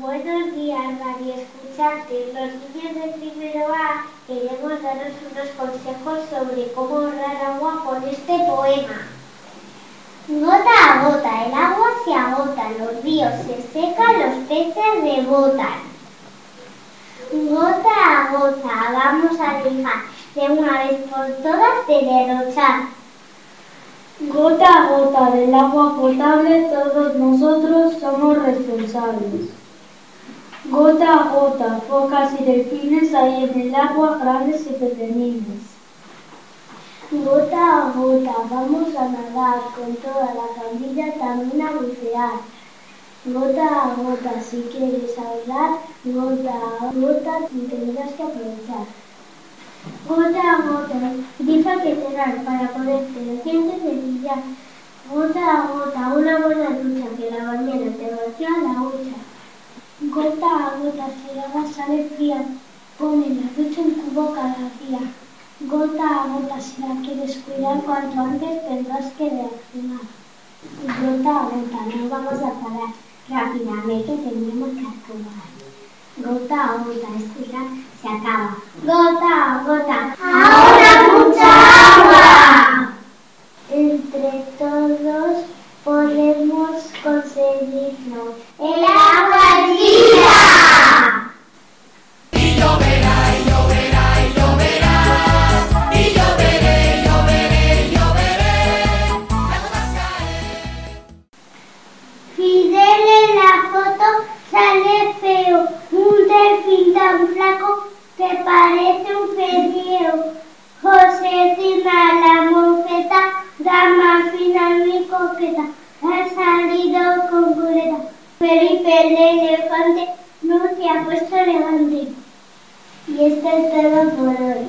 Buenos días, María Escuchante. Los niños de primero A queremos daros unos consejos sobre cómo ahorrar agua con este poema. Gota a gota, el agua se agota, los ríos se secan, los peces rebotan. Gota a gota, vamos a dejar de una vez por todas de derrochar. Gota a gota del agua potable, todos nosotros somos responsables. Gota a gota, focas y delfines hay en el agua, grandes y pequeñines. Gota a gota, vamos a nadar con toda la familia, también a bucear. Gota a gota, si quieres hablar, gota a gota tendrás que aprovechar. Gota a gota, dice que cerrar para poderte los dientes de brillar. Gota a gota, una buena ducha que la mañana te vacía la Gota a gota, si el agua sale fría, pone la ducha en cubo cada día. Gota a gota, si la quieres cuidar, cuanto antes tendrás que reaccionar. Gota a gota, no vamos a parar, rápidamente tenemos que actuar. Gota a gota, escucha, se acaba. suferiu. Josefina, la mofeta, dama fina muy coqueta, ha salido con pureza. Felipe el elefante no se ha puesto elegante. Y esto es todo por hoy.